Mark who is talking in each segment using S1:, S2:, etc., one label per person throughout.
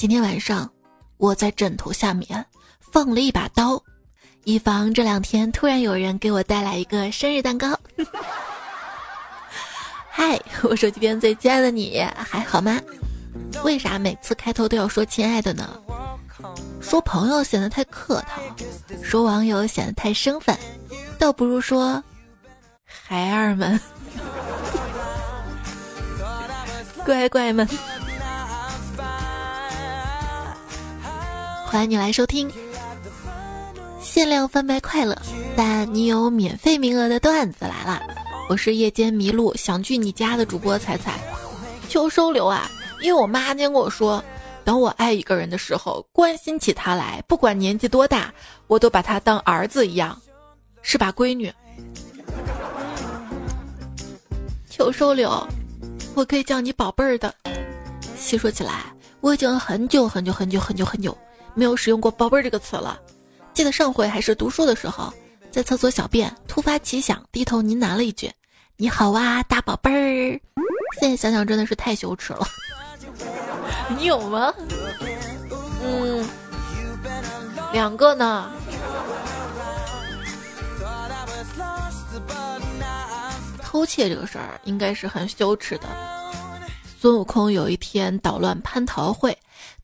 S1: 今天晚上我在枕头下面放了一把刀，以防这两天突然有人给我带来一个生日蛋糕。嗨，我手机边最亲爱的你还好吗？为啥每次开头都要说亲爱的呢？说朋友显得太客套，说网友显得太生分，倒不如说孩儿们、乖乖们。欢迎你来收听限量贩卖快乐，但你有免费名额的段子来了。我是夜间迷路想去你家的主播彩彩，求收留啊！因为我妈今天跟我说，等我爱一个人的时候，关心起他来，不管年纪多大，我都把他当儿子一样，是吧，闺女？求收留，我可以叫你宝贝儿的。细说起来，我已经很久很久很久很久很久。没有使用过“宝贝儿”这个词了。记得上回还是读书的时候，在厕所小便，突发奇想，低头呢喃了一句：“你好啊，大宝贝儿。”现在想想真的是太羞耻了。你有吗？嗯，两个呢。偷窃这个事儿应该是很羞耻的。孙悟空有一天捣乱蟠桃会。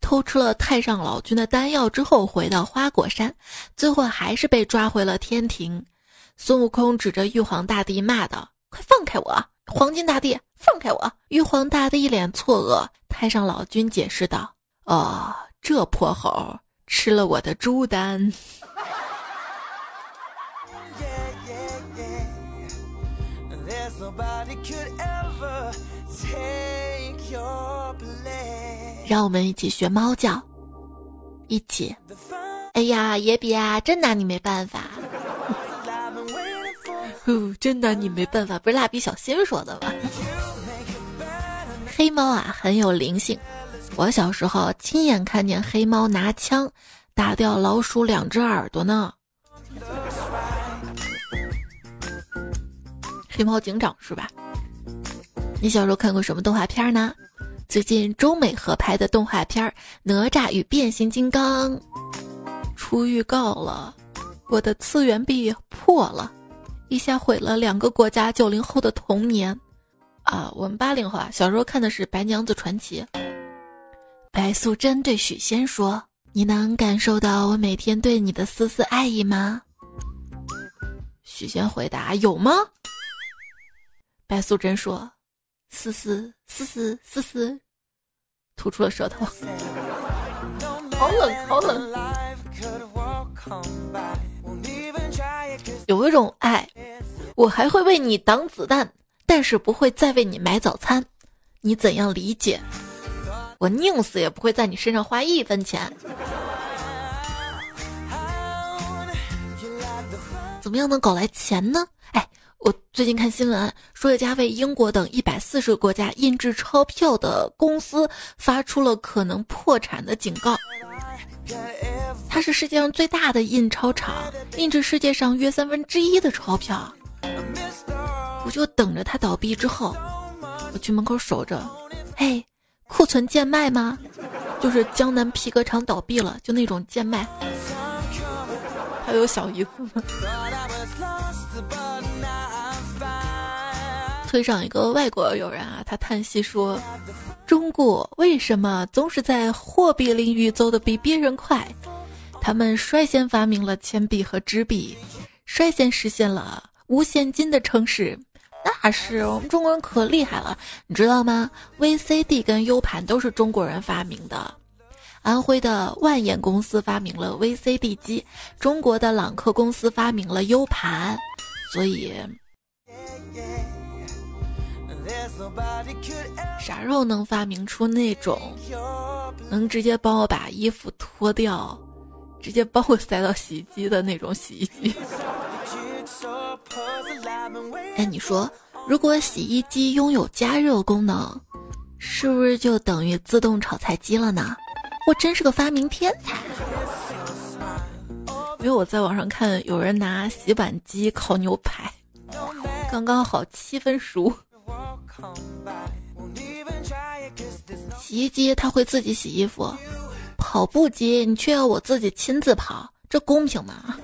S1: 偷吃了太上老君的丹药之后，回到花果山，最后还是被抓回了天庭。孙悟空指着玉皇大帝骂道：“快放开我！黄金大帝，放开我！”玉皇大帝一脸错愕。太上老君解释道：“哦，这泼猴吃了我的猪丹。” 让我们一起学猫叫，一起。哎呀，野比啊，真拿你没办法。呼，真拿你没办法，不是蜡笔小新说的吗？黑猫啊，很有灵性。我小时候亲眼看见黑猫拿枪打掉老鼠两只耳朵呢。黑猫警长是吧？你小时候看过什么动画片呢？最近中美合拍的动画片《哪吒与变形金刚》出预告了，我的次元壁破了，一下毁了两个国家九零后的童年。啊，我们八零后啊，小时候看的是《白娘子传奇》。白素贞对许仙说：“你能感受到我每天对你的丝丝爱意吗？”许仙回答：“有吗？”白素贞说。嘶嘶嘶嘶嘶嘶，吐出了舌头。好冷，好冷。有一种爱，我还会为你挡子弹，但是不会再为你买早餐。你怎样理解？我宁死也不会在你身上花一分钱。怎么样能搞来钱呢？我最近看新闻，说一家为英国等一百四十个国家印制钞票的公司发出了可能破产的警告。它是世界上最大的印钞厂，印制世界上约三分之一的钞票。我就等着它倒闭之后，我去门口守着。嘿，库存贱卖吗？就是江南皮革厂倒闭了，就那种贱卖。还有小姨子吗？推上一个外国友人啊，他叹息说：“中国为什么总是在货币领域走得比别人快？他们率先发明了铅笔和纸笔，率先实现了无现金的城市。那是我们中国人可厉害了，你知道吗？VCD 跟 U 盘都是中国人发明的。安徽的万眼公司发明了 VCD 机，中国的朗克公司发明了 U 盘，所以。”啥时候能发明出那种能直接帮我把衣服脱掉，直接帮我塞到洗衣机的那种洗衣机？哎，你说，如果洗衣机拥有加热功能，是不是就等于自动炒菜机了呢？我真是个发明天才！因为我在网上看有人拿洗碗机烤牛排，刚刚好七分熟。洗衣机它会自己洗衣服，跑步机，你却要我自己亲自跑，这公平吗？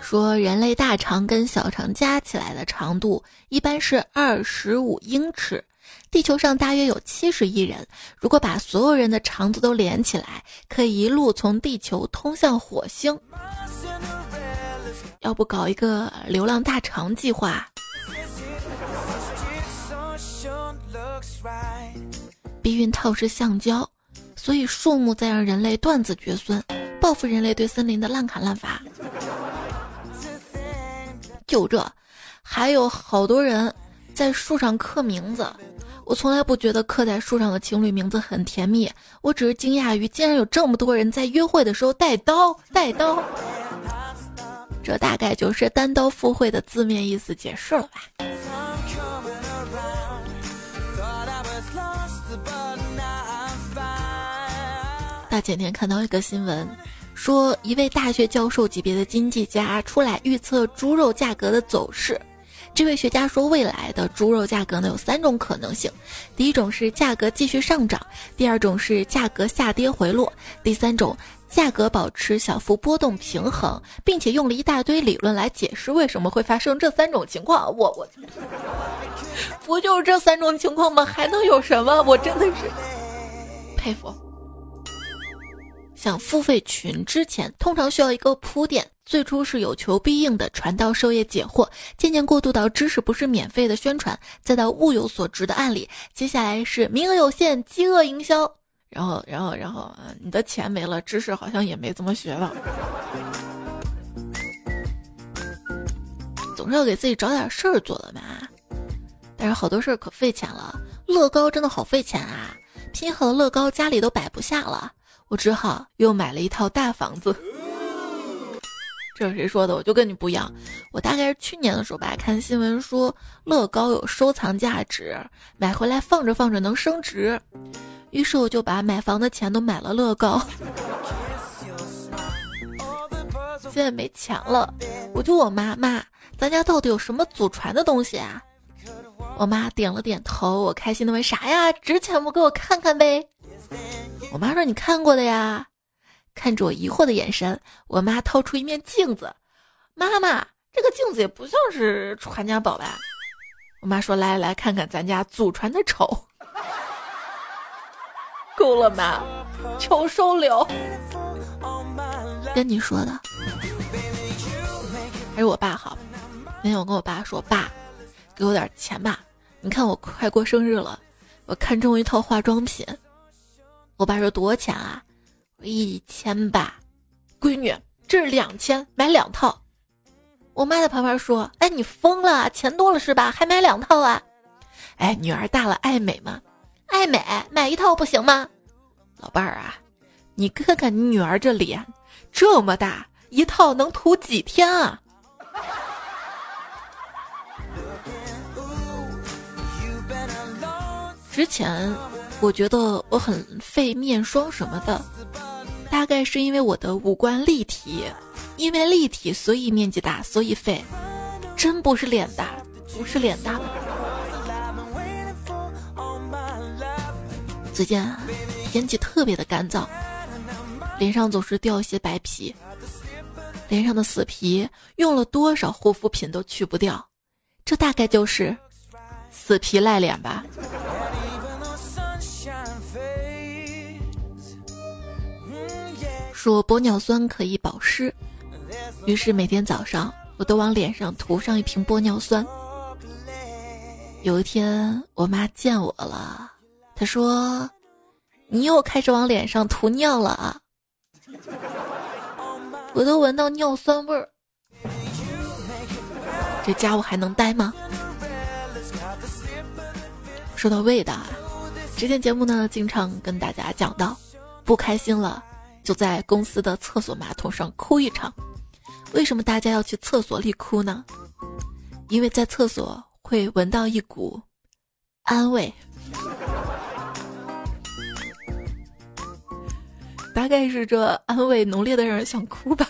S1: 说人类大肠跟小肠加起来的长度一般是二十五英尺，地球上大约有七十亿人，如果把所有人的肠子都连起来，可以一路从地球通向火星。要不搞一个流浪大肠计划？避孕套是橡胶，所以树木在让人类断子绝孙，报复人类对森林的滥砍滥伐。就这，还有好多人在树上刻名字。我从来不觉得刻在树上的情侣名字很甜蜜，我只是惊讶于竟然有这么多人在约会的时候带刀带刀。这大概就是单刀赴会的字面意思解释了吧。大前天看到一个新闻。说一位大学教授级别的经济家出来预测猪肉价格的走势。这位学家说，未来的猪肉价格呢有三种可能性：第一种是价格继续上涨；第二种是价格下跌回落；第三种价格保持小幅波动平衡，并且用了一大堆理论来解释为什么会发生这三种情况。我我，不就是这三种情况吗？还能有什么？我真的是佩服。想付费群之前，通常需要一个铺垫。最初是有求必应的传道授业解惑，渐渐过渡到知识不是免费的宣传，再到物有所值的案例。接下来是名额有限，饥饿营销。然后，然后，然后，你的钱没了，知识好像也没怎么学了。总是要给自己找点事儿做的嘛。但是好多事儿可费钱了，乐高真的好费钱啊！拼好的乐高家里都摆不下了。我只好又买了一套大房子。这是谁说的？我就跟你不一样。我大概是去年的时候吧，看新闻说乐高有收藏价值，买回来放着放着能升值，于是我就把买房的钱都买了乐高。现在没钱了，我就我妈妈，咱家到底有什么祖传的东西啊？我妈点了点头，我开心的问啥呀？值钱不？给我看看呗。我妈说：“你看过的呀。”看着我疑惑的眼神，我妈掏出一面镜子。妈妈，这个镜子也不像是传家宝吧？我妈说：“来来看看咱家祖传的丑。”够了吗？求收留。跟你说的，还是我爸好。那天我跟我爸说：“爸，给我点钱吧。你看我快过生日了，我看中一套化妆品。”我爸说多少钱啊？一千吧，闺女，这是两千，买两套。我妈在旁边说：“哎，你疯了？钱多了是吧？还买两套啊？”哎，女儿大了爱美嘛，爱美买一套不行吗？老伴儿啊，你看看你女儿这脸，这么大，一套能涂几天啊？之前。我觉得我很费面霜什么的，大概是因为我的五官立体，因为立体所以面积大，所以费，真不是脸大，不是脸大。最近天气特别的干燥，脸上总是掉一些白皮，脸上的死皮用了多少护肤品都去不掉，这大概就是死皮赖脸吧。说玻尿酸可以保湿，于是每天早上我都往脸上涂上一瓶玻尿酸。有一天我妈见我了，她说：“你又开始往脸上涂尿了啊！” 我都闻到尿酸味儿，这家伙还能待吗？说到味道啊，之前节目呢经常跟大家讲到，不开心了。就在公司的厕所马桶上哭一场，为什么大家要去厕所里哭呢？因为在厕所会闻到一股安慰，大概是这安慰浓烈的让人想哭吧。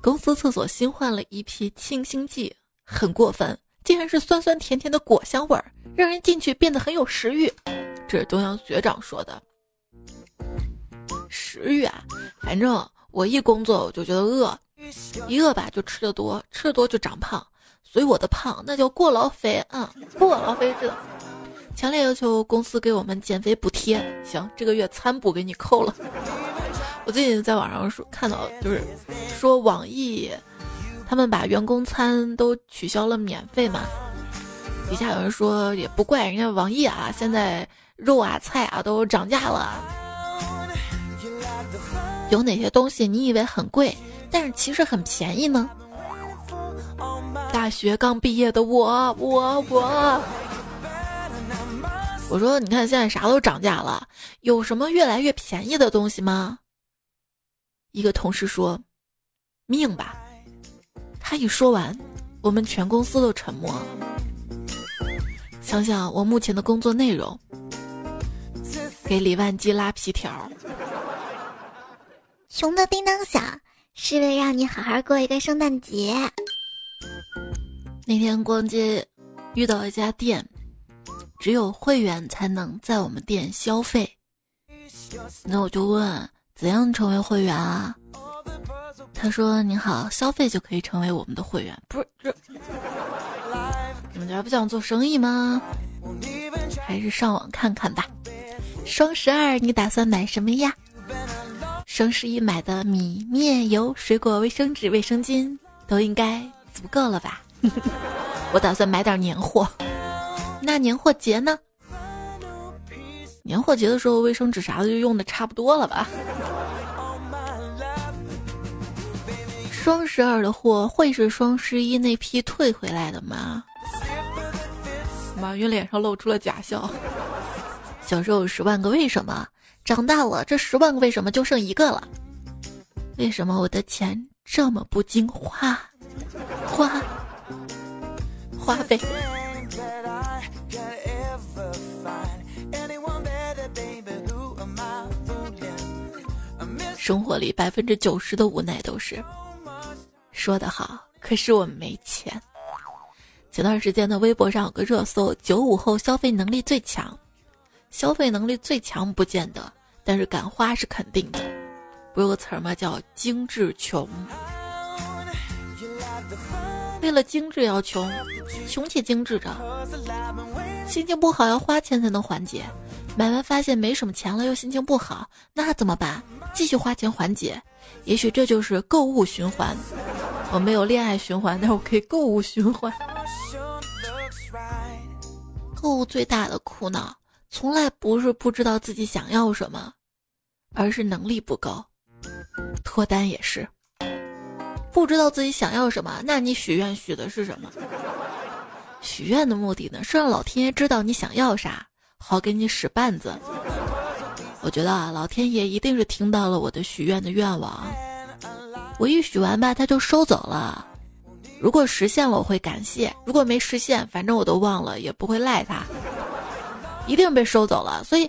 S1: 公司厕所新换了一批清新剂，很过分，竟然是酸酸甜甜的果香味儿，让人进去变得很有食欲。这是东阳学长说的。食欲啊，反正我一工作我就觉得饿，一饿吧就吃的多，吃的多就长胖，所以我的胖那叫过劳肥啊，过劳肥知道。强烈要求公司给我们减肥补贴，行，这个月餐补给你扣了。我最近在网上说看到，就是说网易他们把员工餐都取消了免费嘛，底下有人说也不怪人家网易啊，现在肉啊菜啊都涨价了。有哪些东西你以为很贵，但是其实很便宜呢？大学刚毕业的我，我，我。我说，你看现在啥都涨价了，有什么越来越便宜的东西吗？一个同事说：“命吧。”他一说完，我们全公司都沉默了。想想我目前的工作内容，给李万基拉皮条。
S2: 穷的叮当响，是为让你好好过一个圣诞节。
S1: 那天逛街，遇到一家店。只有会员才能在我们店消费，那我就问怎样成为会员啊？他说：“你好，消费就可以成为我们的会员。”不是这，你们家不想做生意吗？还是上网看看吧。双十二你打算买什么呀？双十一买的米面油、水果、卫生纸、卫生巾都应该足够了吧？我打算买点年货。那年货节呢？年货节的时候，卫生纸啥的就用的差不多了吧？双十二的货会是双十一那批退回来的吗？马云脸上露出了假笑。小时候有十万个为什么，长大了这十万个为什么就剩一个了？为什么我的钱这么不经花？花花呗。生活里百分之九十的无奈都是说得好，可是我没钱。前段时间的微博上有个热搜：九五后消费能力最强，消费能力最强不见得，但是敢花是肯定的。不有个词儿吗？叫精致穷。为了精致要穷，穷且精致着。心情不好要花钱才能缓解。买完发现没什么钱了，又心情不好，那怎么办？继续花钱缓解，也许这就是购物循环。我没有恋爱循环，但我可以购物循环。购物最大的苦恼，从来不是不知道自己想要什么，而是能力不够。脱单也是，不知道自己想要什么，那你许愿许的是什么？许愿的目的呢，是让老天爷知道你想要啥。好给你使绊子，我觉得啊，老天爷一定是听到了我的许愿的愿望。我一许完吧，他就收走了。如果实现了，我会感谢；如果没实现，反正我都忘了，也不会赖他。一定被收走了。所以，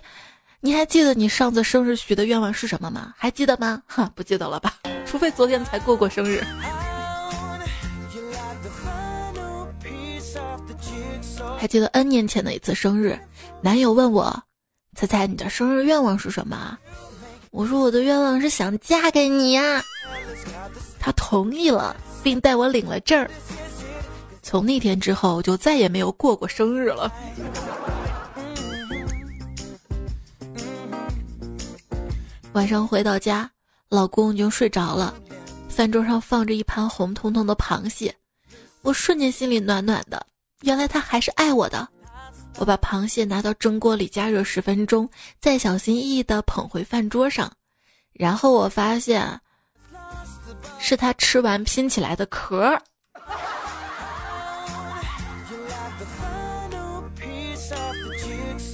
S1: 你还记得你上次生日许的愿望是什么吗？还记得吗？哈，不记得了吧？除非昨天才过过生日。还记得 N 年前的一次生日，男友问我：“猜猜你的生日愿望是什么？”我说：“我的愿望是想嫁给你呀。”他同意了，并带我领了证。从那天之后，就再也没有过过生日了。晚上回到家，老公已经睡着了，饭桌上放着一盘红彤彤的螃蟹，我瞬间心里暖暖的。原来他还是爱我的。我把螃蟹拿到蒸锅里加热十分钟，再小心翼翼地捧回饭桌上，然后我发现是他吃完拼起来的壳。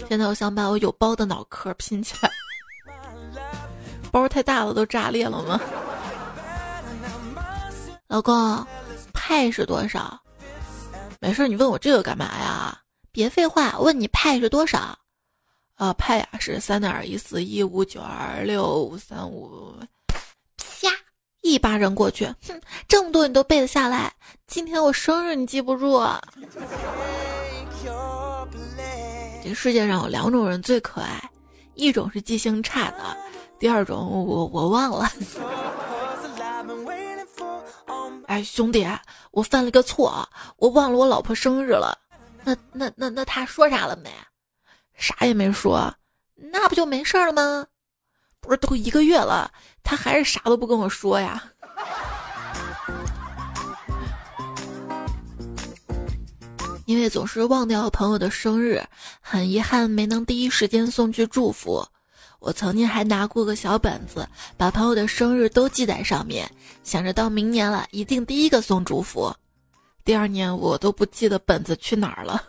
S1: 现在我想把我有包的脑壳拼起来，包太大了，都炸裂了吗？老公，派是多少？没事，你问我这个干嘛呀？别废话，问你派是多少？啊，派呀是三点一四一五九二六五三五。啪，一巴掌过去，哼，这么多你都背得下来，今天我生日你记不住？这世界上有两种人最可爱，一种是记性差的，第二种我我忘了。哎，兄弟，我犯了个错，我忘了我老婆生日了。那那那那他说啥了没？啥也没说，那不就没事了吗？不是都一个月了，他还是啥都不跟我说呀？因为总是忘掉朋友的生日，很遗憾没能第一时间送去祝福。我曾经还拿过个小本子，把朋友的生日都记在上面，想着到明年了一定第一个送祝福。第二年我都不记得本子去哪儿了。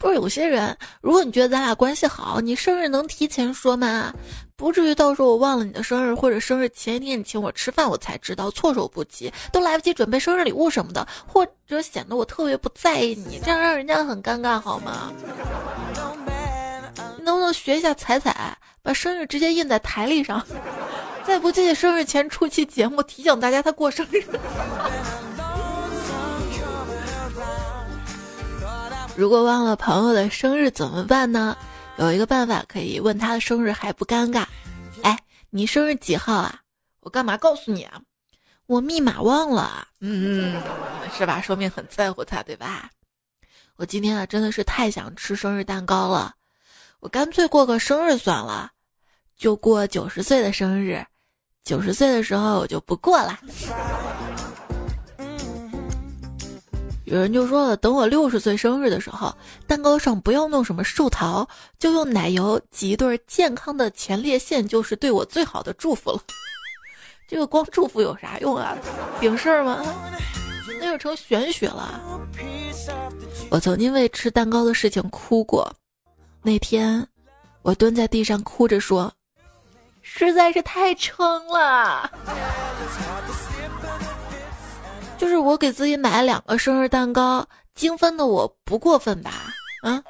S1: 不是有些人，如果你觉得咱俩关系好，你生日能提前说吗？不至于到时候我忘了你的生日，或者生日前一天你请我吃饭，我才知道，措手不及，都来不及准备生日礼物什么的，或者显得我特别不在意你，这样让人家很尴尬，好吗？你能不能学一下彩彩，把生日直接印在台历上，再不济生日前出期节目提醒大家他过生日。如果忘了朋友的生日怎么办呢？有一个办法可以问他的生日还不尴尬。哎，你生日几号啊？我干嘛告诉你啊？我密码忘了。嗯，是吧？说明很在乎他，对吧？我今天啊真的是太想吃生日蛋糕了，我干脆过个生日算了，就过九十岁的生日。九十岁的时候我就不过了。有人就说了，等我六十岁生日的时候，蛋糕上不要弄什么寿桃，就用奶油挤一对健康的前列腺，就是对我最好的祝福了。这个光祝福有啥用啊？顶事儿吗？那就成玄学了。我曾经为吃蛋糕的事情哭过，那天我蹲在地上哭着说，实在是太撑了。就是我给自己买了两个生日蛋糕，精分的我不过分吧？啊，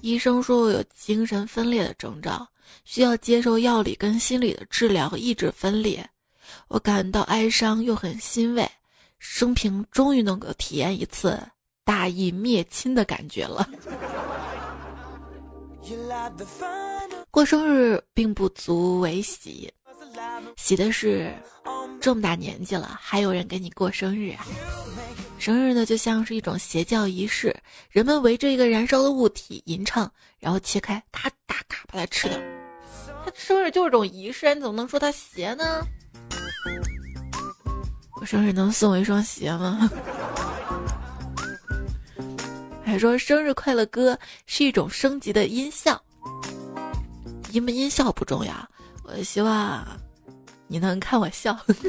S1: 医生说我有精神分裂的征兆，需要接受药理跟心理的治疗抑制分裂。我感到哀伤又很欣慰，生平终于能够体验一次大义灭亲的感觉了。过生日并不足为喜。喜的是，这么大年纪了，还有人给你过生日啊！生日呢，就像是一种邪教仪式，人们围着一个燃烧的物体吟唱，然后切开，咔哒咔把它吃掉。他生日就是种仪式，你怎么能说他邪呢？我生日能送我一双鞋吗？还说生日快乐歌是一种升级的音效，音不音效不重要，我希望。你能看我笑？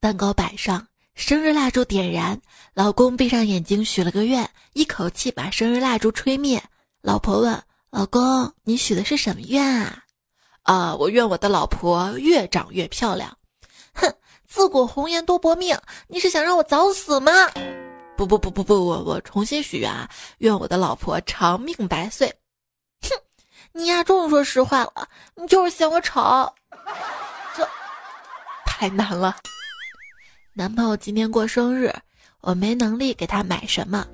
S1: 蛋糕摆上，生日蜡烛点燃，老公闭上眼睛许了个愿，一口气把生日蜡烛吹灭。老婆问：“老公，你许的是什么愿啊？”啊，我愿我的老婆越长越漂亮。哼，自古红颜多薄命，你是想让我早死吗？不不不不不，我我重新许愿啊，愿我的老婆长命百岁。哼。你呀，终于说实话了，你就是嫌我丑，这太难了。男朋友今天过生日，我没能力给他买什么，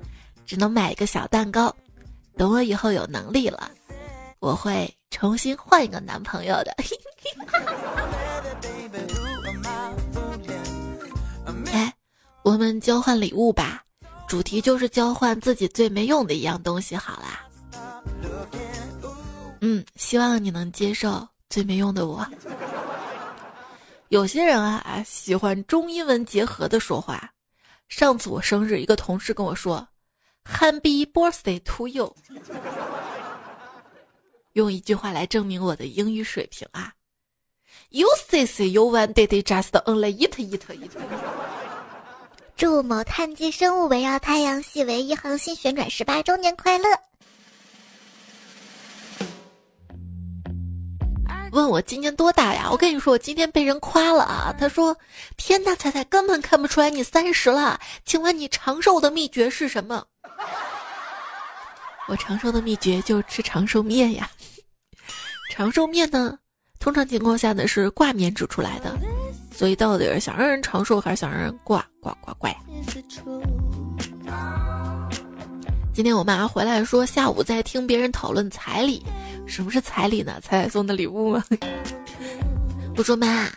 S1: 只能买一个小蛋糕。等我以后有能力了，我会重新换一个男朋友的。哎，我们交换礼物吧，主题就是交换自己最没用的一样东西，好啦。嗯，希望你能接受最没用的我。有些人啊，喜欢中英文结合的说话。上次我生日，一个同事跟我说：“Happy birthday to you。”用一句话来证明我的英语水平啊！You say say you want did just only eat eat eat。
S2: 祝某碳基生物围绕太阳系唯一恒星旋转十八周年快乐！
S1: 问我今年多大呀？我跟你说，我今天被人夸了啊！他说：“天呐，彩彩根本看不出来你三十了。”请问你长寿的秘诀是什么？我长寿的秘诀就是吃长寿面呀。长寿面呢，通常情况下呢是挂面煮出来的，所以到底是想让人长寿还是想让人挂挂挂挂？今天我妈回来说，下午在听别人讨论彩礼，什么是彩礼呢？彩彩送的礼物吗？我说妈，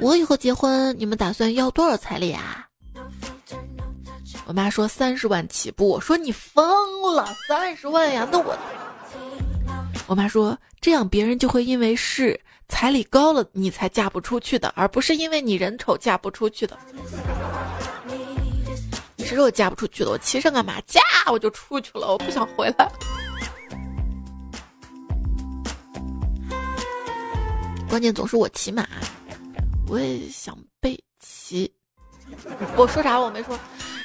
S1: 我以后结婚，你们打算要多少彩礼啊？我妈说三十万起步。我说你疯了，三十万呀？那我……我妈说这样别人就会因为是彩礼高了你才嫁不出去的，而不是因为你人丑嫁不出去的。其实我嫁不出去的，我骑上个马嫁我就出去了，我不想回来。关键总是我骑马，我也想被骑。我说啥我没说。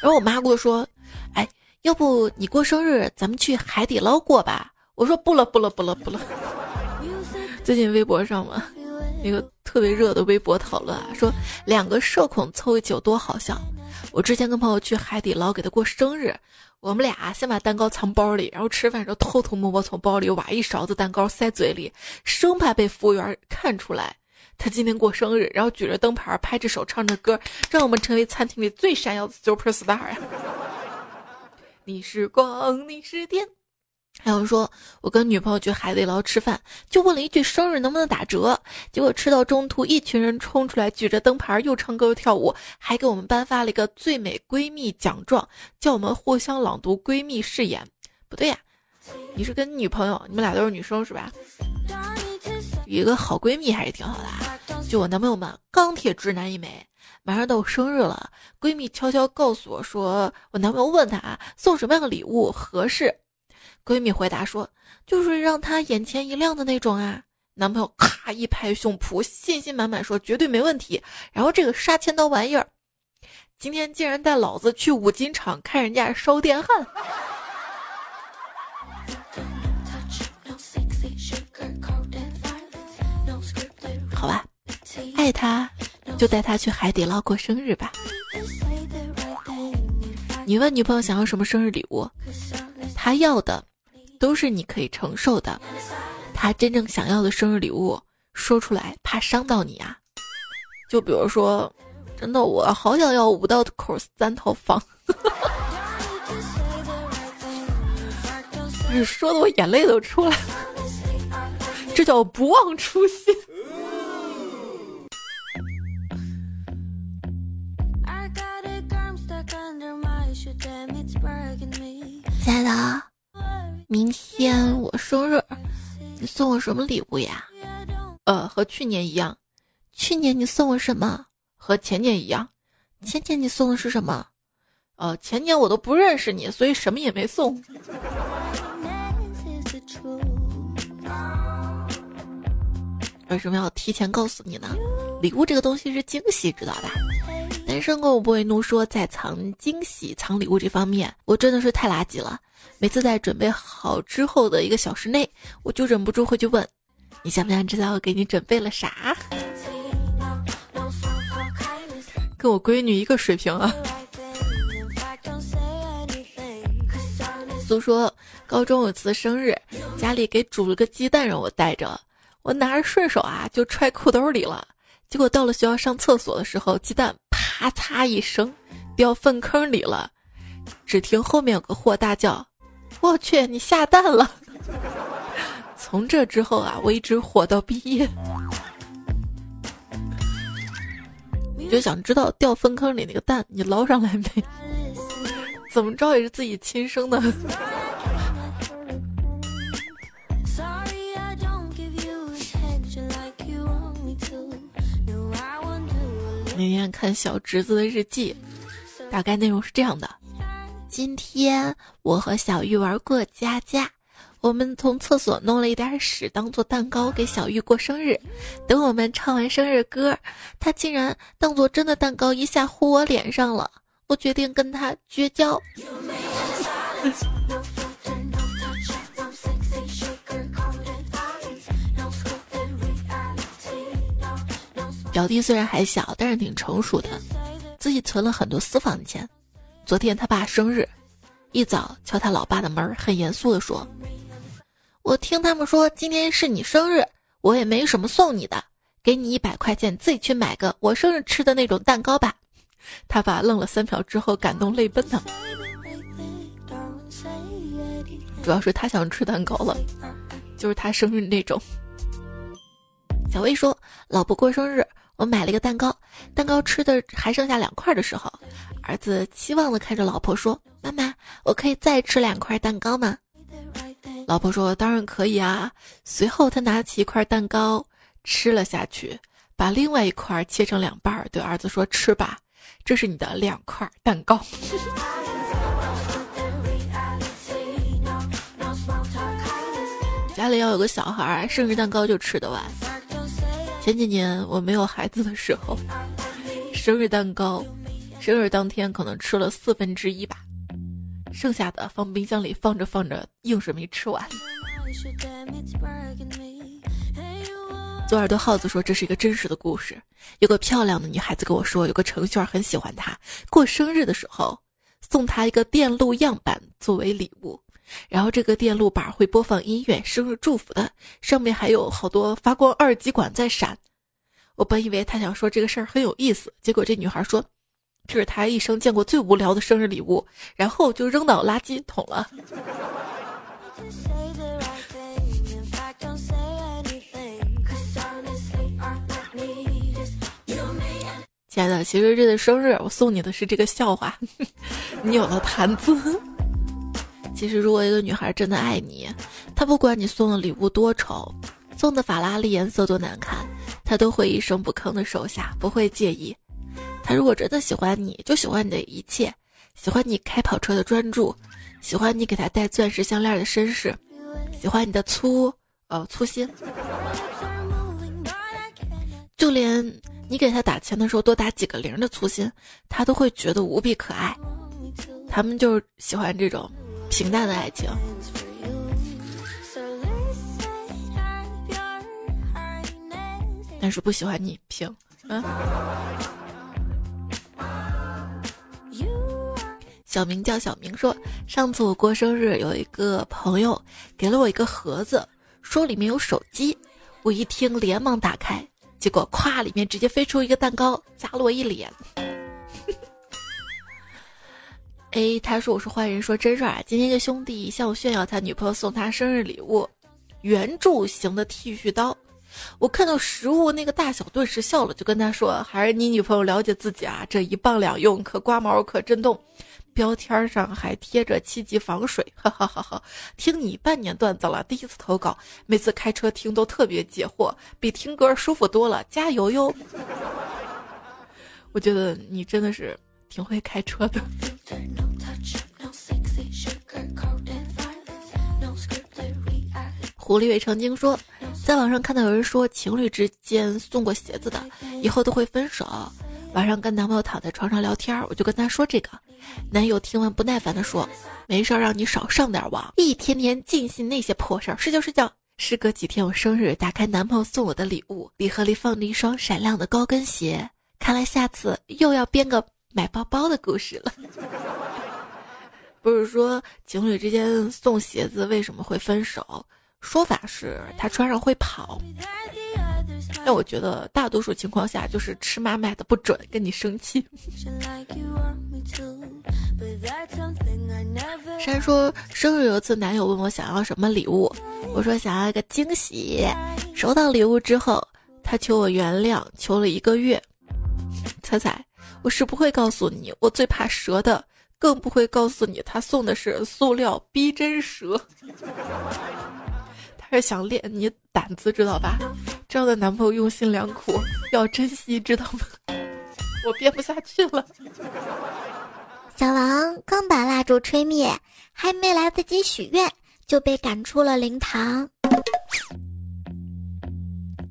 S1: 然后我妈跟我说：“哎，要不你过生日咱们去海底捞过吧？”我说：“不了，不了，不了，不了。”最近微博上嘛，一个特别热的微博讨论啊，说两个社恐凑一起有多好笑。我之前跟朋友去海底捞给他过生日，我们俩先把蛋糕藏包里，然后吃饭时候偷偷摸摸从包里挖一勺子蛋糕塞嘴里，生怕被服务员看出来他今天过生日，然后举着灯牌拍着手唱着歌，让我们成为餐厅里最闪耀的 super star 呀！你是光，你是电。还有说，我跟女朋友去海底捞吃饭，就问了一句生日能不能打折，结果吃到中途，一群人冲出来举着灯牌，又唱歌又跳舞，还给我们颁发了一个最美闺蜜奖状，叫我们互相朗读闺蜜誓言。不对呀，你是跟女朋友，你们俩都是女生是吧？有一个好闺蜜还是挺好的。就我男朋友嘛，钢铁直男一枚。马上到我生日了，闺蜜悄悄告诉我说，我男朋友问她送什么样的礼物合适。闺蜜回答说：“就是让她眼前一亮的那种啊。”男朋友咔一拍胸脯，信心满满说：“绝对没问题。”然后这个杀千刀玩意儿，今天竟然带老子去五金厂看人家烧电焊。好吧，爱他就带他去海底捞过生日吧。你问女朋友想要什么生日礼物，她要的。都是你可以承受的，他真正想要的生日礼物说出来怕伤到你啊！就比如说，真的我好想要五道口三套房，你说的我眼泪都出来了，这叫不忘初心。亲爱的。明天我生日，你送我什么礼物呀？呃，和去年一样。去年你送我什么？和前年一样。前年你送的是什么？呃，前年我都不认识你，所以什么也没送。为什么要提前告诉你呢？礼物这个东西是惊喜，知道吧？单身狗不会怒说，在藏惊喜、藏礼物这方面，我真的是太垃圾了。每次在准备好之后的一个小时内，我就忍不住会去问：“你想不想知道我给你准备了啥？”跟我闺女一个水平啊！苏说，高中有次生日，家里给煮了个鸡蛋让我带着，我拿着顺手啊就揣裤兜里了。结果到了学校上厕所的时候，鸡蛋咔嚓一声掉粪坑里了，只听后面有个货大叫。我去，你下蛋了！从这之后啊，我一直火到毕业。你就想知道掉粪坑里那个蛋，你捞上来没？怎么着也是自己亲生的。那天看小侄子的日记，大概内容是这样的。今天我和小玉玩过家家，我们从厕所弄了一点屎当做蛋糕给小玉过生日。等我们唱完生日歌，他竟然当做真的蛋糕一下呼我脸上了。我决定跟他绝交。表弟虽然还小，但是挺成熟的，自己存了很多私房钱。昨天他爸生日，一早敲他老爸的门，很严肃的说：“我听他们说今天是你生日，我也没什么送你的，给你一百块钱，自己去买个我生日吃的那种蛋糕吧。他爸愣了三秒之后，感动泪奔呢。主要是他想吃蛋糕了，就是他生日那种。小薇说：“老婆过生日，我买了一个蛋糕，蛋糕吃的还剩下两块的时候，儿子期望的看着老婆说：‘妈妈，我可以再吃两块蛋糕吗？’老婆说：‘当然可以啊。’随后他拿起一块蛋糕吃了下去，把另外一块切成两半，对儿子说：‘吃吧，这是你的两块蛋糕。’家里要有个小孩，生日蛋糕就吃得完。前几年我没有孩子的时候，生日蛋糕，生日当天可能吃了四分之一吧，剩下的放冰箱里放着放着，硬是没吃完。左耳朵耗子说这是一个真实的故事，有个漂亮的女孩子跟我说，有个程序员很喜欢她，过生日的时候送她一个电路样板作为礼物。然后这个电路板会播放音乐、生日祝福的，上面还有好多发光二极管在闪。我本以为他想说这个事儿很有意思，结果这女孩说，这是她一生见过最无聊的生日礼物，然后就扔到垃圾桶了。亲爱的，其实这个生日我送你的是这个笑话，你有了谈资。其实，如果一个女孩真的爱你，她不管你送的礼物多丑，送的法拉利颜色多难看，她都会一声不吭的收下，不会介意。她如果真的喜欢你，就喜欢你的一切，喜欢你开跑车的专注，喜欢你给她戴钻石项链的绅士，喜欢你的粗，呃粗心，就连你给她打钱的时候多打几个零的粗心，她都会觉得无比可爱。他们就喜欢这种。平淡的爱情，但是不喜欢你平。嗯，小明叫小明说，上次我过生日，有一个朋友给了我一个盒子，说里面有手机。我一听，连忙打开，结果咵，里面直接飞出一个蛋糕，砸了我一脸。哎，他说我是坏人，说真事儿啊。今天一个兄弟向我炫耀他女朋友送他生日礼物，圆柱形的剃须刀。我看到实物那个大小，顿时笑了，就跟他说：“还是你女朋友了解自己啊，这一棒两用，可刮毛，可震动。标签上还贴着七级防水。”哈哈哈哈！听你半年段子了，第一次投稿，每次开车听都特别解惑，比听歌舒服多了，加油哟！我觉得你真的是挺会开车的。狐狸尾曾经说，在网上看到有人说，情侣之间送过鞋子的，以后都会分手。晚上跟男朋友躺在床上聊天，我就跟他说这个。男友听完不耐烦的说：“没事，让你少上点网，一天天尽信那些破事儿，睡觉睡觉。”时隔几天，我生日，打开男朋友送我的礼物，礼盒里放着一双闪亮的高跟鞋。看来下次又要编个买包包的故事了。不是说情侣之间送鞋子为什么会分手？说法是他穿上会跑，但我觉得大多数情况下就是尺码买的不准，跟你生气。山说生日有一次，男友问我想要什么礼物，我说想要一个惊喜。收到礼物之后，他求我原谅，求了一个月。猜猜，我是不会告诉你，我最怕蛇的，更不会告诉你他送的是塑料逼真蛇。他是想练你胆子，知道吧？这样的男朋友用心良苦，要珍惜，知道吗？我编不下去了。
S2: 小王刚把蜡烛吹灭，还没来得及许愿，就被赶出了灵堂。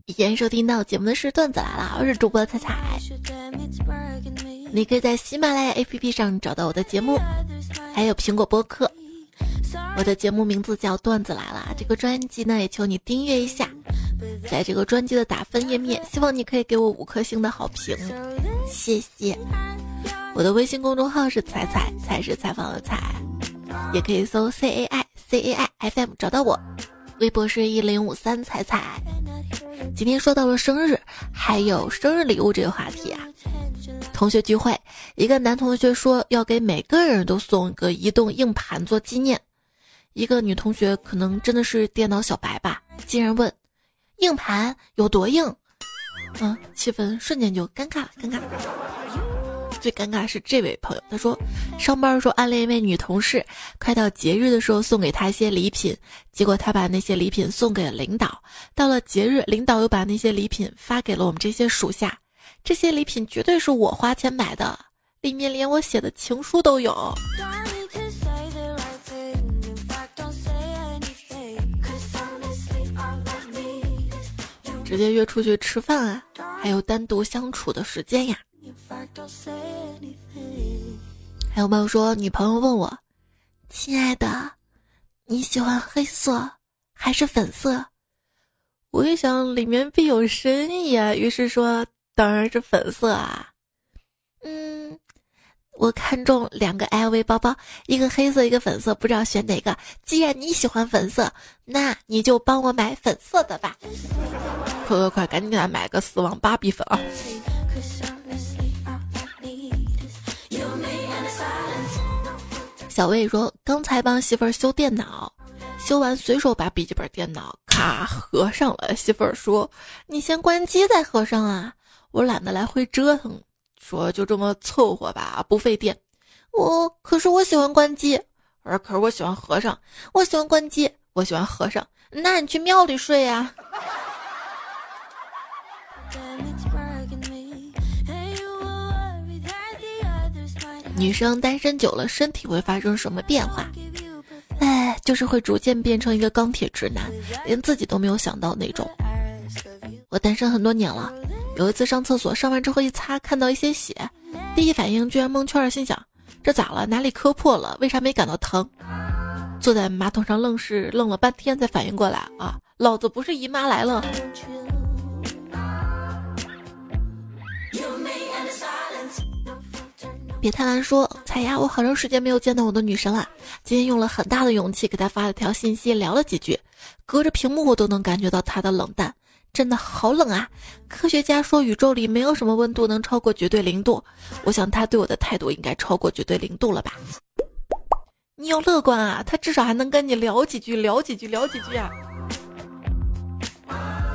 S1: 以前收听到节目的是段子来了，我是主播彩彩。你可以在喜马拉雅 APP 上找到我的节目，还有苹果播客。我的节目名字叫段子来了，这个专辑呢也求你订阅一下，在这个专辑的打分页面，希望你可以给我五颗星的好评，谢谢。我的微信公众号是彩彩，彩是采访的彩，也可以搜 C A I C A I F M 找到我，微博是一零五三彩彩。今天说到了生日，还有生日礼物这个话题啊。同学聚会，一个男同学说要给每个人都送一个移动硬盘做纪念。一个女同学可能真的是电脑小白吧，竟然问：“硬盘有多硬？”嗯，气氛瞬间就尴尬了，尴尬。最尴尬是这位朋友，他说上班的时候暗恋一位女同事，快到节日的时候送给她一些礼品，结果她把那些礼品送给了领导，到了节日，领导又把那些礼品发给了我们这些属下，这些礼品绝对是我花钱买的，里面连我写的情书都有。直接约出去吃饭啊，还有单独相处的时间呀。还有朋友说，女朋友问我：“亲爱的，你喜欢黑色还是粉色？”我一想里面必有深意啊，于是说：“当然是粉色啊。”嗯，我看中两个 LV 包包，一个黑色，一个粉色，不知道选哪个。既然你喜欢粉色，那你就帮我买粉色的吧。快快快，赶紧给他买个死亡芭比粉啊！小魏说：“刚才帮媳妇儿修电脑，修完随手把笔记本电脑咔合上了。媳妇儿说：‘你先关机再合上啊。’我懒得来回折腾，说就这么凑合吧，不费电。我可是我喜欢关机，而可是我喜欢合上。我喜欢关机，我喜欢合上。那你去庙里睡呀。”女生单身久了，身体会发生什么变化？哎，就是会逐渐变成一个钢铁直男，连自己都没有想到那种。我单身很多年了，有一次上厕所，上完之后一擦，看到一些血，第一反应居然蒙圈，心想这咋了？哪里磕破了？为啥没感到疼？坐在马桶上愣是愣了半天才反应过来啊！老子不是姨妈来了。别贪婪说，彩呀，我好长时间没有见到我的女神了。今天用了很大的勇气给她发了条信息，聊了几句，隔着屏幕我都能感觉到她的冷淡，真的好冷啊！科学家说宇宙里没有什么温度能超过绝对零度，我想他对我的态度应该超过绝对零度了吧？你要乐观啊，他至少还能跟你聊几句，聊几句，聊几句啊！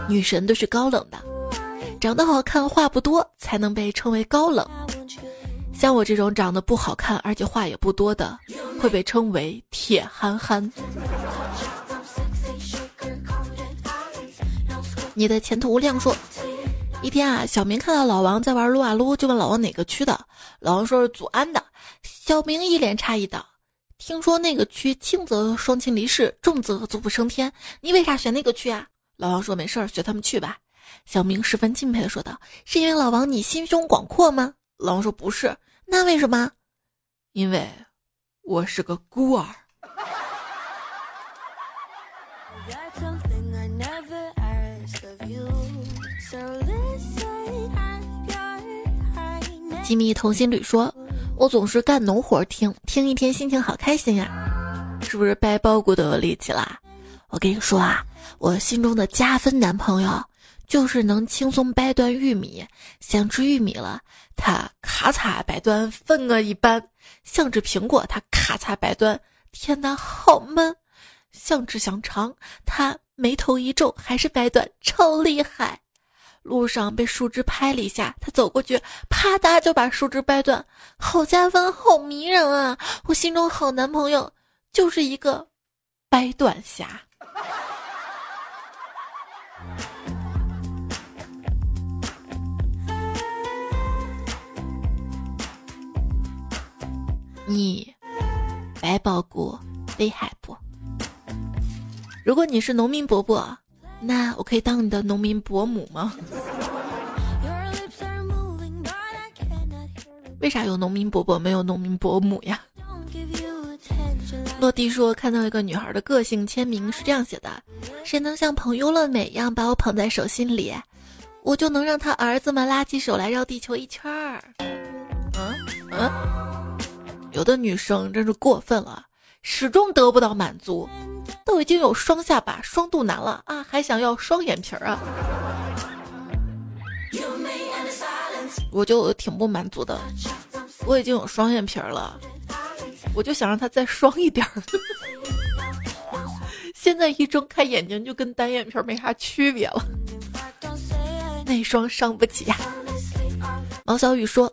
S1: 女神都是高冷的，长得好看话不多才能被称为高冷。像我这种长得不好看，而且话也不多的，会被称为铁憨憨。你的前途无量说，一天啊，小明看到老王在玩撸啊撸，就问老王哪个区的，老王说是祖安的。小明一脸诧异道：“听说那个区轻则双亲离世，重则祖不升天，你为啥选那个区啊？”老王说：“没事儿，随他们去吧。”小明十分敬佩的说道：“是因为老王你心胸广阔吗？”老王说：“不是。”那为什么？因为我是个孤儿。吉米同心旅说：“我总是干农活听，听一天心情好开心呀，是不是掰包谷都有力气啦？我跟你说啊，我心中的加分男朋友。”就是能轻松掰断玉米，想吃玉米了，他咔嚓掰断分个一半；想吃苹果，他咔嚓掰断，天哪，好闷！想吃香肠，他眉头一皱，还是掰断，超厉害！路上被树枝拍了一下，他走过去，啪嗒就把树枝掰断，好加分，好迷人啊！我心中好男朋友就是一个掰断侠。你白包谷厉害不？如果你是农民伯伯，那我可以当你的农民伯母吗？为啥有农民伯伯没有农民伯母呀？落地说看到一个女孩的个性签名是这样写的：谁能像捧优乐美一样把我捧在手心里，我就能让他儿子们拉起手来绕地球一圈儿。嗯嗯。有的女生真是过分了，始终得不到满足都已经有双下巴双肚腩了啊还想要双眼皮儿啊。我就挺不满足的我已经有双眼皮儿了我就想让他再双一点儿。现在一睁开眼睛就跟单眼皮没啥区别了内双伤不起呀王小雨说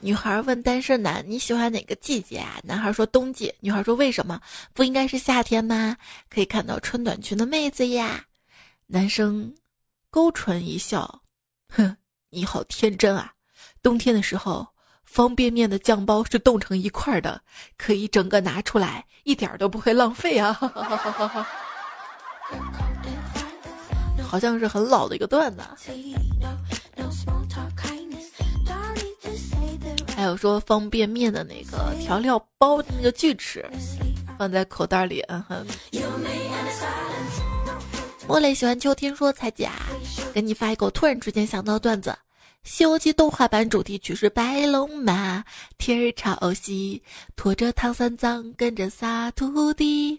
S1: 女孩问单身男你喜欢哪个季节啊？”男孩说：“冬季。”女孩说：“为什么？不应该是夏天吗？可以看到穿短裙的妹子呀。”男生勾唇一笑：“哼，你好天真啊！冬天的时候，方便面的酱包是冻成一块的，可以整个拿出来，一点都不会浪费啊！” 好像是很老的一个段子。还有说方便面的那个调料包的那个锯齿，放在口袋里，嗯哼。莫雷喜欢秋天说彩姐，给你发一个，我突然之间想到段子，《西游记》动画版主题曲是白龙马，天朝西，驮着唐三藏跟着仨徒弟，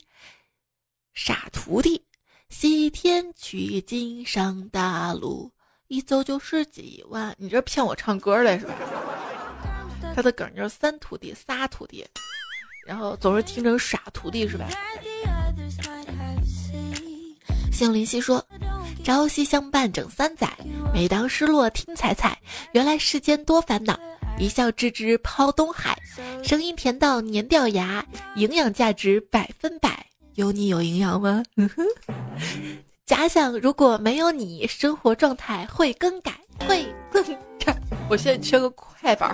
S1: 傻徒弟，西天取经上大路，一走就是几万。你这骗我唱歌来是吧？他的梗就是三徒弟、仨徒弟，然后总是听成傻徒弟是吧？姓林夕说：“朝夕相伴整三载，每当失落听彩彩。原来世间多烦恼，一笑置之抛东海。声音甜到粘掉牙，营养价值百分百。有你有营养吗？假想如果没有你，生活状态会更改，会更改。我现在缺个快板。”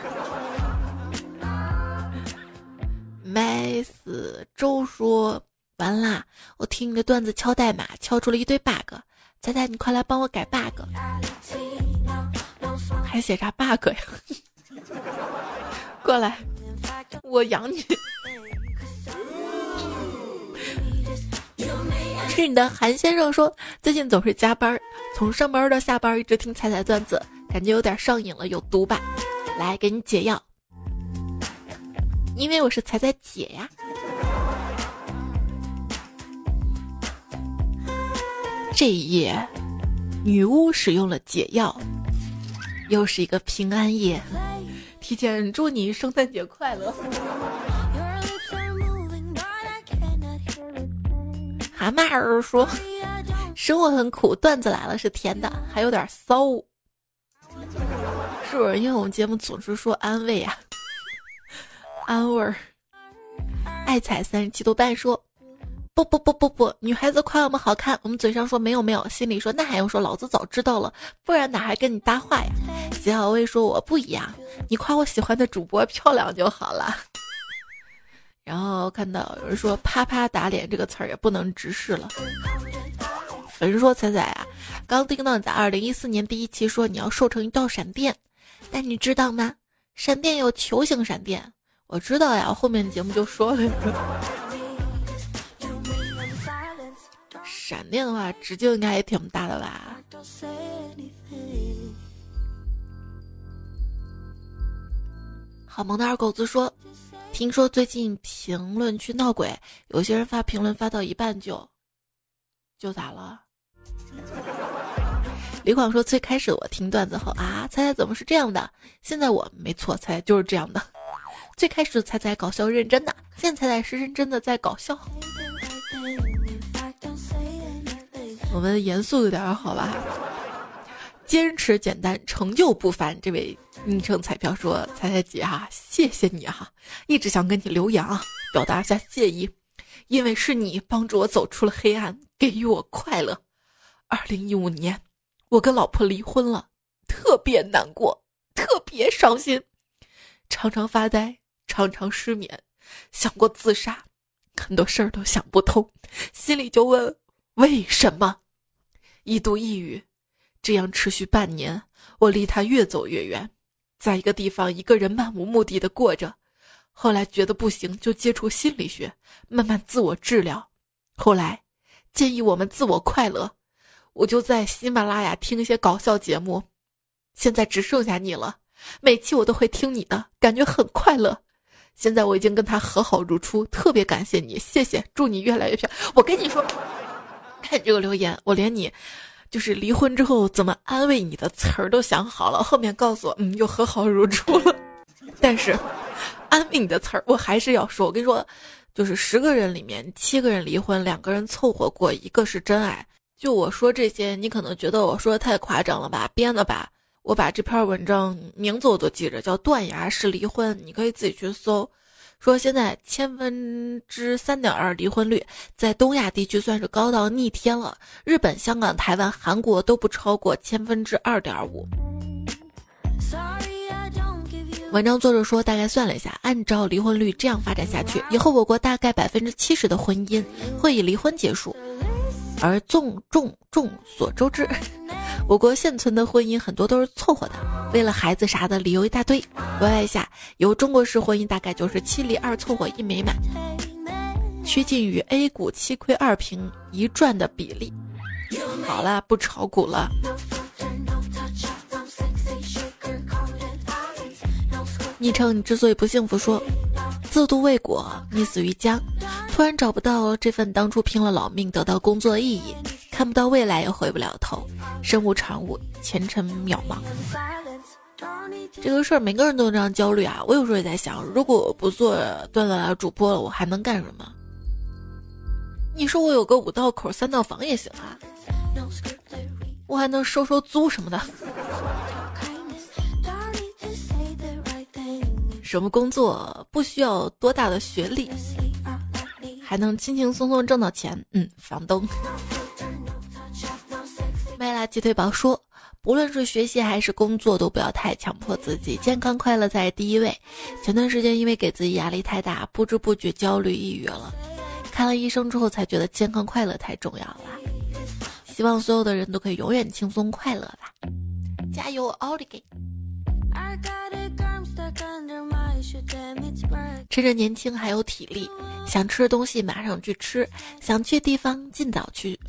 S1: 麦死周说完啦！我听你的段子敲代码，敲出了一堆 bug。猜猜你快来帮我改 bug，还写啥 bug 呀？过来，我养你。是你的韩先生说，最近总是加班，从上班到下班一直听彩彩段子，感觉有点上瘾了，有毒吧？来，给你解药。因为我是彩彩姐呀。这一夜，女巫使用了解药，又是一个平安夜。提前祝你圣诞节快乐。蛤蟆儿说：“生活很苦，段子来了是甜的，还有点骚。”是不是？因为我们节目总是说安慰啊。安慰儿，爱彩三十七度半说，不不不不不，女孩子夸我们好看，我们嘴上说没有没有，心里说那还用说，老子早知道了，不然哪还跟你搭话呀？吉小薇说我不一样，你夸我喜欢的主播漂亮就好了。然后看到有人说啪啪打脸这个词儿也不能直视了。粉丝说彩彩啊，刚听到你在二零一四年第一期说你要瘦成一道闪电，但你知道吗？闪电有球形闪电。我知道呀，后面节目就说了。闪电的话，直径应该也挺大的吧？好萌的二狗子说：“听说最近评论区闹鬼，有些人发评论发到一半就就咋了？” 李广说：“最开始我听段子后啊，猜猜怎么是这样的？现在我没错，猜就是这样的。”最开始彩彩搞笑认真的，现在彩彩是认真的在搞笑。我们严肃一点好吧？坚持简单，成就不凡。这位昵称彩票说：“彩彩姐哈，谢谢你哈，一直想跟你留言啊，表达一下谢意，因为是你帮助我走出了黑暗，给予我快乐。二零一五年，我跟老婆离婚了，特别难过，特别伤心，常常发呆。”常常失眠，想过自杀，很多事儿都想不通，心里就问为什么，一度抑郁，这样持续半年，我离他越走越远，在一个地方一个人漫无目的的过着，后来觉得不行，就接触心理学，慢慢自我治疗，后来建议我们自我快乐，我就在喜马拉雅听一些搞笑节目，现在只剩下你了，每期我都会听你的，感觉很快乐。现在我已经跟他和好如初，特别感谢你，谢谢，祝你越来越漂亮。我跟你说，看这个留言，我连你，就是离婚之后怎么安慰你的词儿都想好了，后面告诉我，嗯，又和好如初了。但是，安慰你的词儿我还是要说。我跟你说，就是十个人里面七个人离婚，两个人凑合过，一个是真爱。就我说这些，你可能觉得我说的太夸张了吧，编的吧？我把这篇文章名字我都记着，叫《断崖式离婚》，你可以自己去搜。说现在千分之三点二离婚率在东亚地区算是高到逆天了，日本、香港、台湾、韩国都不超过千分之二点五。文章作者说，大概算了一下，按照离婚率这样发展下去，以后我国大概百分之七十的婚姻会以离婚结束。而众众众所周知，我国现存的婚姻很多都是凑合的，为了孩子啥的理由一大堆。关爱一下，有中国式婚姻大概就是七离二凑合一美满，趋近于 A 股七亏二平一赚的比例。好了，不炒股了。昵称你之所以不幸福，说自渡未果，溺死于江。突然找不到这份当初拼了老命得到工作的意义，看不到未来也回不了头，身无长物，前程渺茫。这个事儿每个人都有这样焦虑啊！我有时候也在想，如果不做段子主播了，我还能干什么？你说我有个五道口三道房也行啊，我还能收收租什么的。什么工作不需要多大的学历？还能轻轻松松挣到钱，嗯，房东。麦辣鸡腿堡说，不论是学习还是工作，都不要太强迫自己，健康快乐在第一位。前段时间因为给自己压力太大，不知不觉焦虑抑郁了。看了医生之后，才觉得健康快乐太重要了。希望所有的人都可以永远轻松快乐吧，加油，奥利给！趁着年轻还有体力，想吃的东西马上去吃，想去的地方尽早去。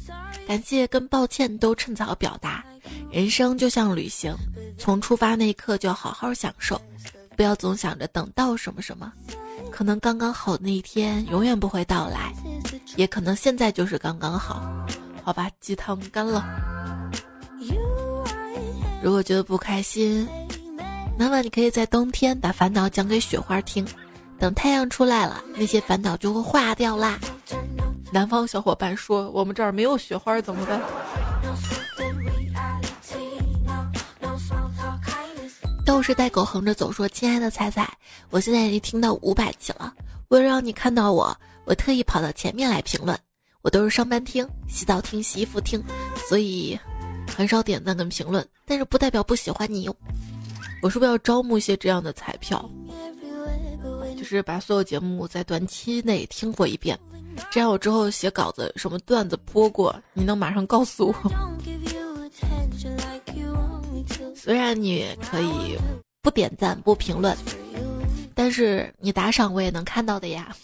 S1: 感谢跟抱歉都趁早表达。人生就像旅行，从出发那一刻就要好好享受，不要总想着等到什么什么。可能刚刚好的那一天永远不会到来，也可能现在就是刚刚好。好吧，鸡汤干了。如果觉得不开心。那么你可以在冬天把烦恼讲给雪花听，等太阳出来了，那些烦恼就会化掉啦。南方小伙伴说：“我们这儿没有雪花，怎么办？”都是带狗横着走。说：“亲爱的彩彩，我现在已经听到五百集了。为了让你看到我，我特意跑到前面来评论。我都是上班听、洗澡听、洗衣服听，所以很少点赞跟评论。但是不代表不喜欢你哟。”我是不是要招募一些这样的彩票？就是把所有节目在短期内听过一遍，这样我之后写稿子什么段子播过，你能马上告诉我。虽然你可以不点赞不评论，但是你打赏我也能看到的呀。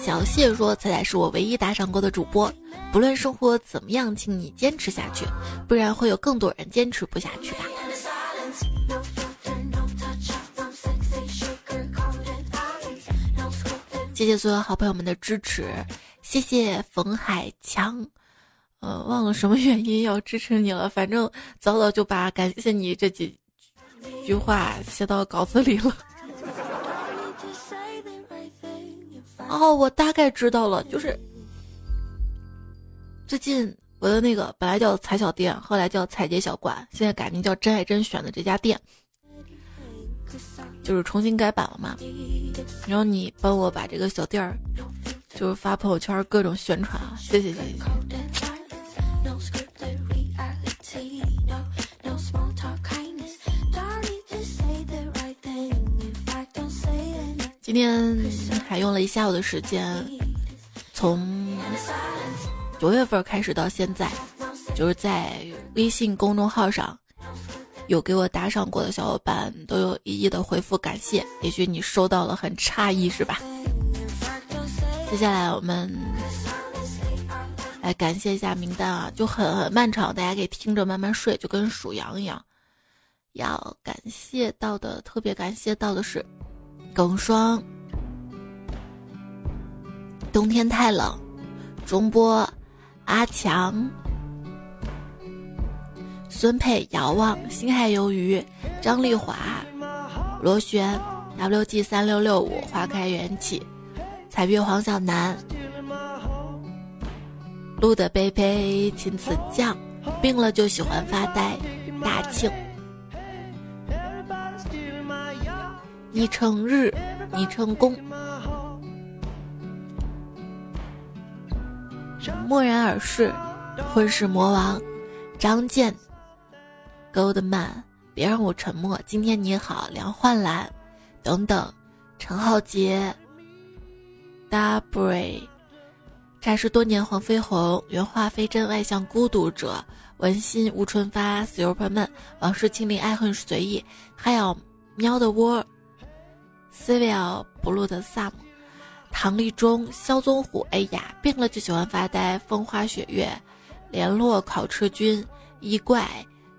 S1: 小谢说：“彩彩是我唯一打赏过的主播。”不论生活怎么样，请你坚持下去，不然会有更多人坚持不下去吧。谢谢所有好朋友们的支持，谢谢冯海强，呃，忘了什么原因要支持你了，反正早早就把感谢你这几句话写到稿子里了。哦，我大概知道了，就是。最近我的那个本来叫彩小店，后来叫彩洁小馆，现在改名叫真爱甄选的这家店，就是重新改版了嘛。然后你帮我把这个小店儿，就是发朋友圈各种宣传啊，谢谢谢谢。今天还用了一下午的时间，从。九月份开始到现在，就是在微信公众号上有给我打赏过的小伙伴，都有一一的回复感谢。也许你收到了很诧异是吧？接下来我们来感谢一下名单啊，就很很漫长，大家可以听着慢慢睡，就跟数羊一样。要感谢到的，特别感谢到的是耿双，冬天太冷，中波。阿强、孙佩、遥望、星海游鱼、张丽华、螺旋、WG 三六六五、花开缘起、彩月黄小南、路的杯杯、秦子酱、病了就喜欢发呆、大庆。昵称日，昵称公，默然而逝，混世魔王，张健，Goldman，别让我沉默，今天你好，梁焕兰，等等，陈浩杰，Dabry，霎时多年黄飞鸿，原画非真，外向孤独者，文心吴春发，Superman，往事清零，爱恨随意，还有喵的窝。Civil Blue 的 Sam，唐立忠、肖宗虎，哎呀，病了就喜欢发呆。风花雪月，联络考车君，衣怪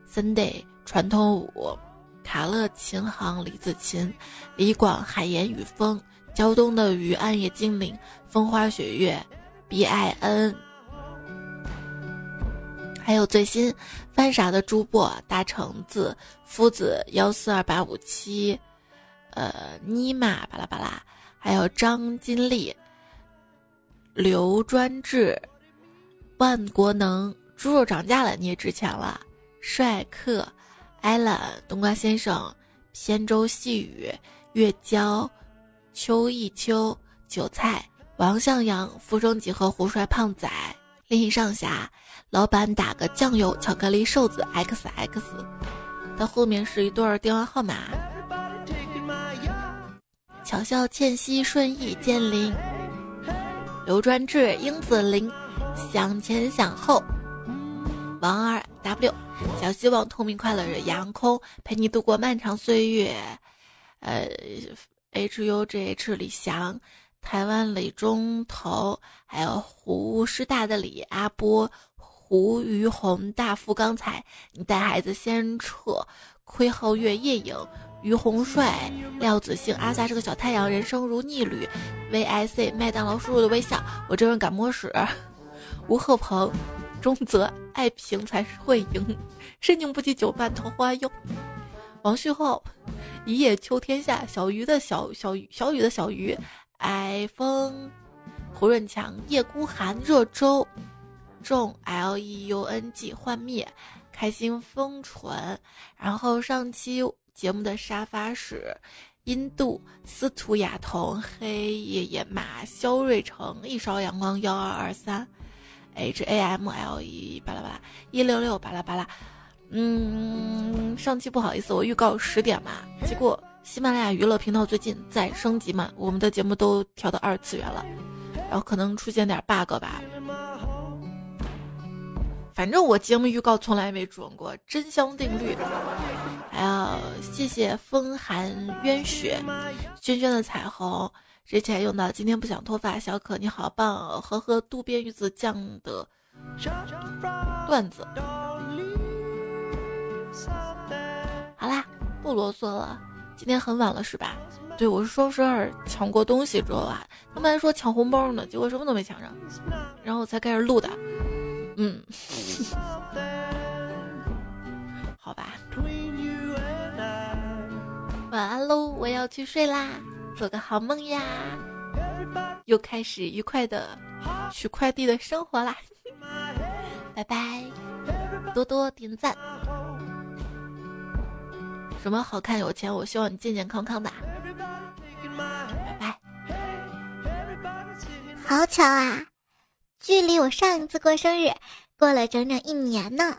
S1: ，Sunday 传统舞，卡乐琴行，李子琴，李广海盐雨风，胶东的鱼，暗夜精灵，风花雪月，B I N，还有最新翻啥的主播大橙子夫子幺四二八五七。呃，尼玛巴拉巴拉，还有张金丽、刘专志、万国能，猪肉涨价了你也值钱了。帅客、艾兰、冬瓜先生、仙舟细雨、月娇、秋意秋、韭菜、王向阳、浮生几何、胡帅胖仔、林上侠、老板打个酱油巧克力瘦子 X X，它后面是一对电话号码。巧笑倩兮，顺意建林，刘专志、英子林，想前想后，王二 W，小希望，透明快乐着，阳空陪你度过漫长岁月，呃，H U G H 李翔，台湾李中头，还有胡师大的李阿波，胡于红，大富刚才，你带孩子先撤，窥皓月夜影。于洪帅、廖子兴、阿萨是个小太阳，人生如逆旅。V I C 麦当劳叔叔的微笑，我这人敢摸屎。吴鹤鹏、钟泽、爱平才是会赢。深宁不及久伴桃花幽。王旭浩、一夜秋天下。小鱼的小小雨，小雨的小鱼。矮风、胡润强、叶孤寒、热粥。众 L E U N G 幻灭。开心封唇。然后上期。节目的沙发是印度司徒雅彤、黑爷爷、马肖瑞成、一勺阳光幺二二三，H A M L E 巴拉巴拉一六六巴拉巴拉。嗯，上期不好意思，我预告十点嘛，结果喜马拉雅娱乐频道最近在升级嘛，我们的节目都调到二次元了，然后可能出现点 bug 吧。反正我节目预告从来没准过，真香定律。还要谢谢风寒渊雪，轩轩的彩虹，之前用到今天不想脱发，小可你好棒，和和渡边鱼子酱的段子。好啦，不啰嗦了，今天很晚了是吧？对，我是双十二抢过东西之后啊，他们还说抢红包呢，结果什么都没抢上，然后我才开始录的。嗯，好吧。晚安喽，我要去睡啦，做个好梦呀。又开始愉快的取快递的生活啦，拜拜，多多点赞。什么好看有钱？我希望你健健康康的。拜拜。
S2: 好巧啊！距离我上一次过生日，过了整整一年呢。